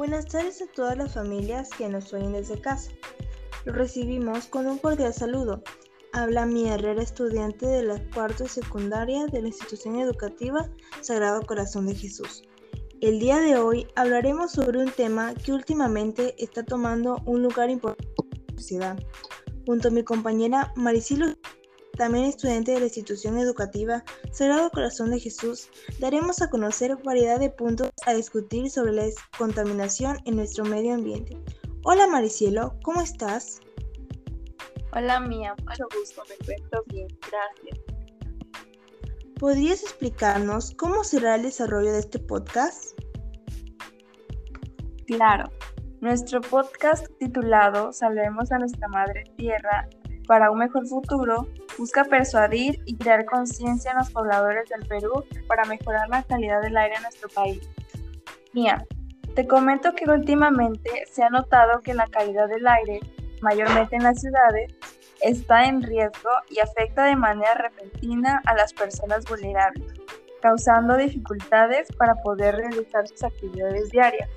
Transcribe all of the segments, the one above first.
Buenas tardes a todas las familias que nos oyen desde casa. Los recibimos con un cordial saludo. Habla mi Herrera, estudiante de la cuarta secundaria de la institución educativa Sagrado Corazón de Jesús. El día de hoy hablaremos sobre un tema que últimamente está tomando un lugar importante en la sociedad. Junto a mi compañera Maricilo también estudiante de la institución educativa Sagrado Corazón de Jesús, daremos a conocer variedad de puntos a discutir sobre la contaminación en nuestro medio ambiente. Hola Maricielo, ¿cómo estás? Hola Mía, mucho gusto, me encuentro bien, gracias. ¿Podrías explicarnos cómo será el desarrollo de este podcast? Claro, nuestro podcast titulado Salvemos a nuestra Madre Tierra para un mejor futuro busca persuadir y crear conciencia en los pobladores del Perú para mejorar la calidad del aire en nuestro país. Mía, te comento que últimamente se ha notado que la calidad del aire, mayormente en las ciudades, está en riesgo y afecta de manera repentina a las personas vulnerables, causando dificultades para poder realizar sus actividades diarias.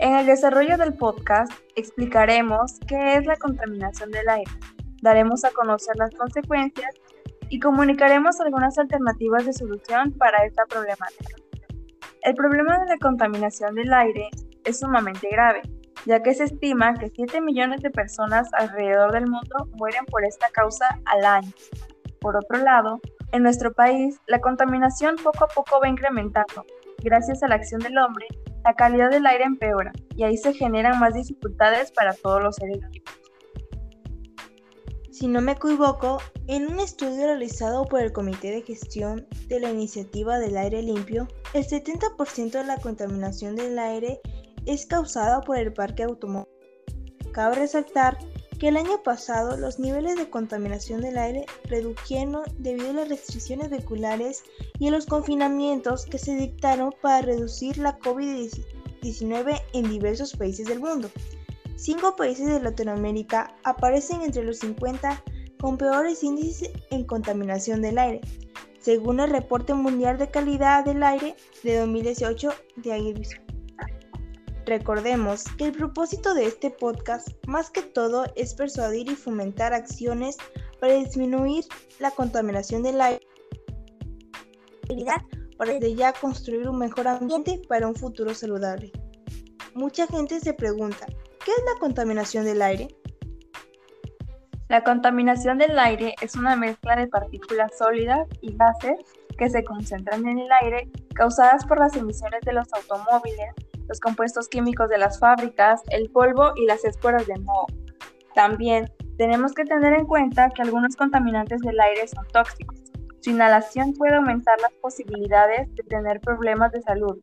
En el desarrollo del podcast explicaremos qué es la contaminación del aire, daremos a conocer las consecuencias y comunicaremos algunas alternativas de solución para esta problemática. El problema de la contaminación del aire es sumamente grave, ya que se estima que 7 millones de personas alrededor del mundo mueren por esta causa al año. Por otro lado, en nuestro país, la contaminación poco a poco va incrementando. Gracias a la acción del hombre, la calidad del aire empeora y ahí se generan más dificultades para todos los seres vivos. Si no me equivoco, en un estudio realizado por el Comité de Gestión de la Iniciativa del Aire Limpio, el 70% de la contaminación del aire es causada por el parque automóvil. Cabe resaltar que el año pasado los niveles de contaminación del aire redujeron debido a las restricciones vehiculares y a los confinamientos que se dictaron para reducir la COVID-19 en diversos países del mundo. Cinco países de Latinoamérica aparecen entre los 50 con peores índices en contaminación del aire, según el Reporte Mundial de Calidad del Aire de 2018 de Aguirre. Recordemos que el propósito de este podcast, más que todo, es persuadir y fomentar acciones para disminuir la contaminación del aire para desde ya construir un mejor ambiente para un futuro saludable. Mucha gente se pregunta, ¿Qué es la contaminación del aire? La contaminación del aire es una mezcla de partículas sólidas y gases que se concentran en el aire causadas por las emisiones de los automóviles, los compuestos químicos de las fábricas, el polvo y las esporas de moho. También tenemos que tener en cuenta que algunos contaminantes del aire son tóxicos. Su inhalación puede aumentar las posibilidades de tener problemas de salud,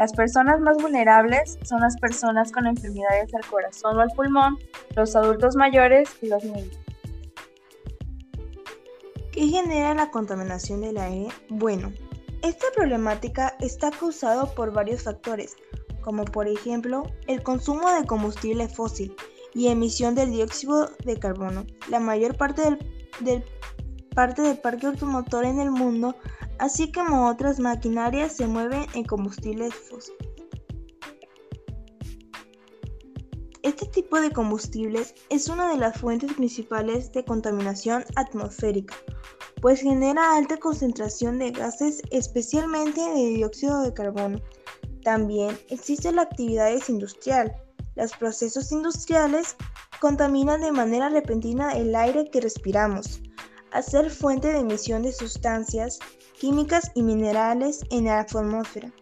las personas más vulnerables son las personas con enfermedades al corazón o al pulmón, los adultos mayores y los niños. ¿Qué genera la contaminación del aire? Bueno, esta problemática está causada por varios factores, como por ejemplo el consumo de combustible fósil y emisión del dióxido de carbono. La mayor parte del, parte del parque automotor en el mundo así como otras maquinarias se mueven en combustibles fósiles. Este tipo de combustibles es una de las fuentes principales de contaminación atmosférica, pues genera alta concentración de gases, especialmente de dióxido de carbono. También existe la actividad industrial. Los procesos industriales contaminan de manera repentina el aire que respiramos, a ser fuente de emisión de sustancias químicas y minerales en la atmósfera.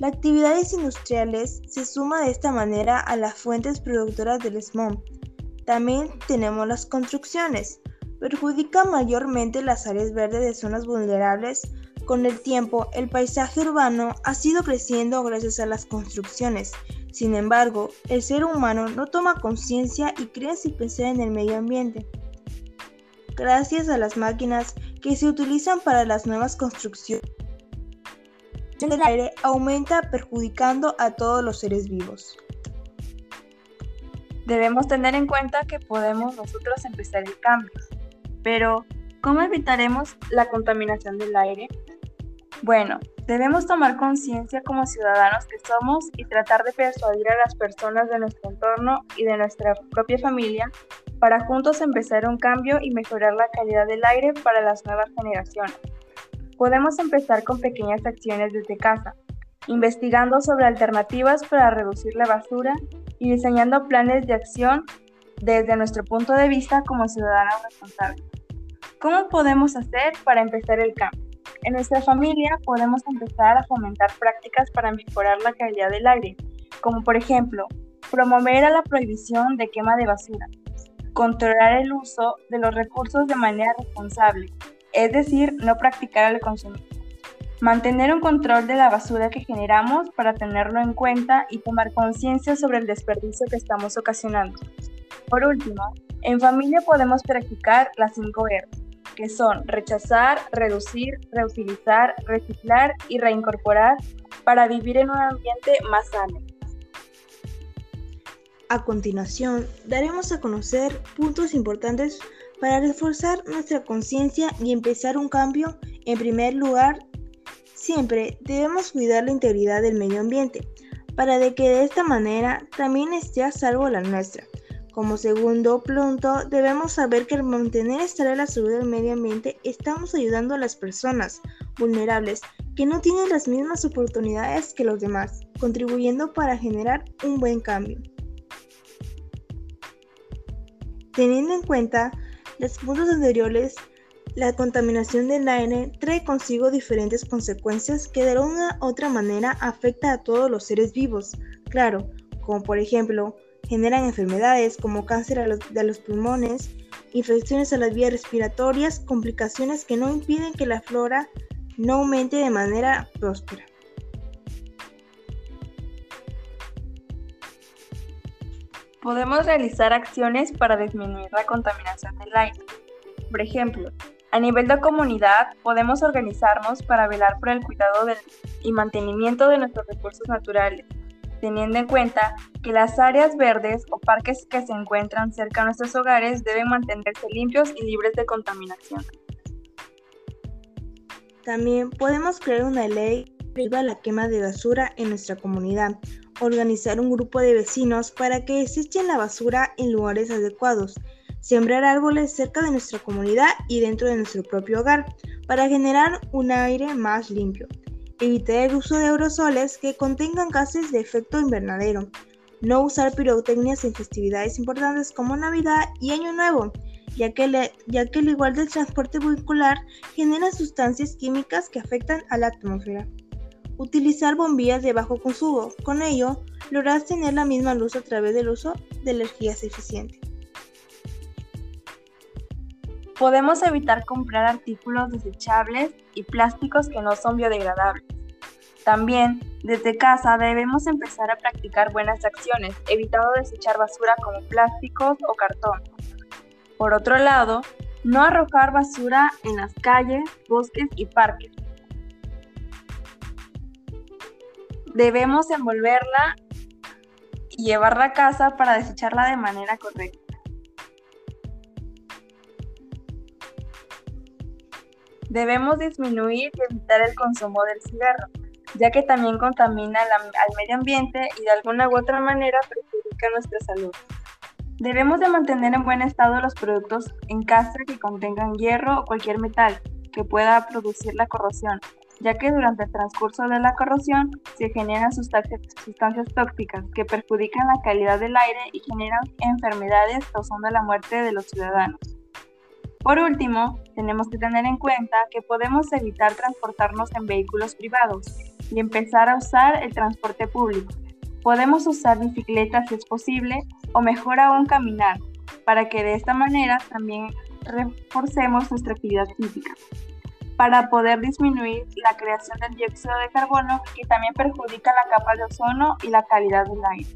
Las actividades industriales se suma de esta manera a las fuentes productoras del smog. También tenemos las construcciones. Perjudica mayormente las áreas verdes de zonas vulnerables. Con el tiempo, el paisaje urbano ha sido creciendo gracias a las construcciones. Sin embargo, el ser humano no toma conciencia y cree sin pensar en el medio ambiente. Gracias a las máquinas que se utilizan para las nuevas construcciones. El aire aumenta perjudicando a todos los seres vivos. Debemos tener en cuenta que podemos nosotros empezar el cambio, pero ¿cómo evitaremos la contaminación del aire? Bueno, debemos tomar conciencia como ciudadanos que somos y tratar de persuadir a las personas de nuestro entorno y de nuestra propia familia para juntos empezar un cambio y mejorar la calidad del aire para las nuevas generaciones. Podemos empezar con pequeñas acciones desde casa, investigando sobre alternativas para reducir la basura y diseñando planes de acción desde nuestro punto de vista como ciudadanos responsables. ¿Cómo podemos hacer para empezar el cambio? En nuestra familia podemos empezar a fomentar prácticas para mejorar la calidad del aire, como por ejemplo, promover a la prohibición de quema de basura, controlar el uso de los recursos de manera responsable, es decir, no practicar el consumismo. Mantener un control de la basura que generamos para tenerlo en cuenta y tomar conciencia sobre el desperdicio que estamos ocasionando. Por último, en familia podemos practicar las 5 R, que son rechazar, reducir, reutilizar, reciclar y reincorporar para vivir en un ambiente más sano. A continuación, daremos a conocer puntos importantes para reforzar nuestra conciencia y empezar un cambio. En primer lugar, Siempre debemos cuidar la integridad del medio ambiente, para de que de esta manera también esté a salvo la nuestra. Como segundo punto, debemos saber que al mantener estable la salud del medio ambiente, estamos ayudando a las personas vulnerables que no tienen las mismas oportunidades que los demás, contribuyendo para generar un buen cambio. Teniendo en cuenta los puntos anteriores, la contaminación del aire trae consigo diferentes consecuencias que de una u otra manera afecta a todos los seres vivos, claro, como por ejemplo, generan enfermedades como cáncer de los pulmones, infecciones a las vías respiratorias, complicaciones que no impiden que la flora no aumente de manera próspera. Podemos realizar acciones para disminuir la contaminación del aire. Por ejemplo, a nivel de comunidad, podemos organizarnos para velar por el cuidado y mantenimiento de nuestros recursos naturales, teniendo en cuenta que las áreas verdes o parques que se encuentran cerca de nuestros hogares deben mantenerse limpios y libres de contaminación. También podemos crear una ley prohíba la quema de basura en nuestra comunidad, organizar un grupo de vecinos para que desechen la basura en lugares adecuados, sembrar árboles cerca de nuestra comunidad y dentro de nuestro propio hogar para generar un aire más limpio, evitar el uso de aerosoles que contengan gases de efecto invernadero, no usar pirotecnias en festividades importantes como Navidad y Año Nuevo, ya que, que al igual del transporte vehicular genera sustancias químicas que afectan a la atmósfera. Utilizar bombillas de bajo consumo, con ello logras tener la misma luz a través del uso de energías eficientes. Podemos evitar comprar artículos desechables y plásticos que no son biodegradables. También, desde casa debemos empezar a practicar buenas acciones, evitando desechar basura como plásticos o cartón. Por otro lado, no arrojar basura en las calles, bosques y parques. Debemos envolverla y llevarla a casa para desecharla de manera correcta. Debemos disminuir y evitar el consumo del cigarro, ya que también contamina al medio ambiente y de alguna u otra manera perjudica nuestra salud. Debemos de mantener en buen estado los productos en casa que contengan hierro o cualquier metal que pueda producir la corrosión, ya que durante el transcurso de la corrosión se generan sustancias, tóxicas que perjudican la calidad del aire y generan enfermedades causando la muerte de los ciudadanos. Por último, tenemos que tener en cuenta que podemos evitar transportarnos en vehículos privados y empezar a usar el transporte público. Podemos usar bicicletas si es posible o mejor aún caminar, para que de esta manera también reforcemos nuestra actividad física, para poder disminuir la creación del dióxido de carbono que también perjudica la capa de ozono y la calidad del aire.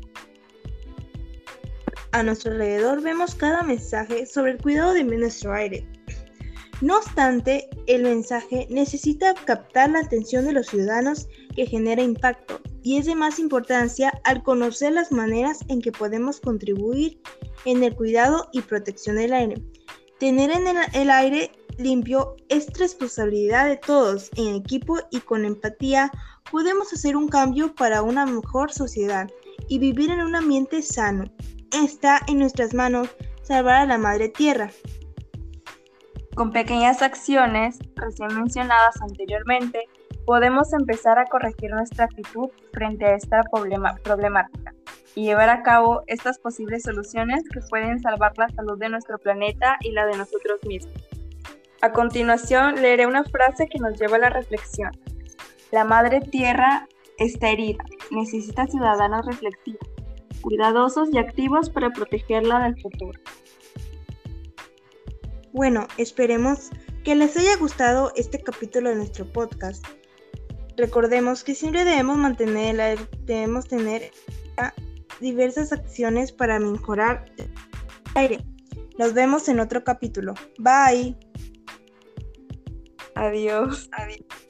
A nuestro alrededor vemos cada mensaje sobre el cuidado de nuestro aire. No obstante, el mensaje necesita captar la atención de los ciudadanos que genera impacto y es de más importancia al conocer las maneras en que podemos contribuir en el cuidado y protección del aire. Tener en el, aire limpio es responsabilidad de todos en equipo y con empatía podemos hacer un cambio para una mejor sociedad y vivir en un ambiente sano. Está en nuestras manos salvar a la madre tierra. Con pequeñas acciones, recién mencionadas anteriormente, podemos empezar a corregir nuestra actitud frente a esta problemática y llevar a cabo estas posibles soluciones que pueden salvar la salud de nuestro planeta y la de nosotros mismos. A continuación, leeré una frase que nos lleva a la reflexión. La Madre Tierra está herida, necesita ciudadanos reflexivos, cuidadosos y activos para protegerla del futuro. Bueno, esperemos que les haya gustado este capítulo de nuestro podcast. Recordemos que siempre debemos mantener, debemos tener diversas acciones para mejorar el aire. Nos vemos en otro capítulo. Bye. Adiós. Adiós.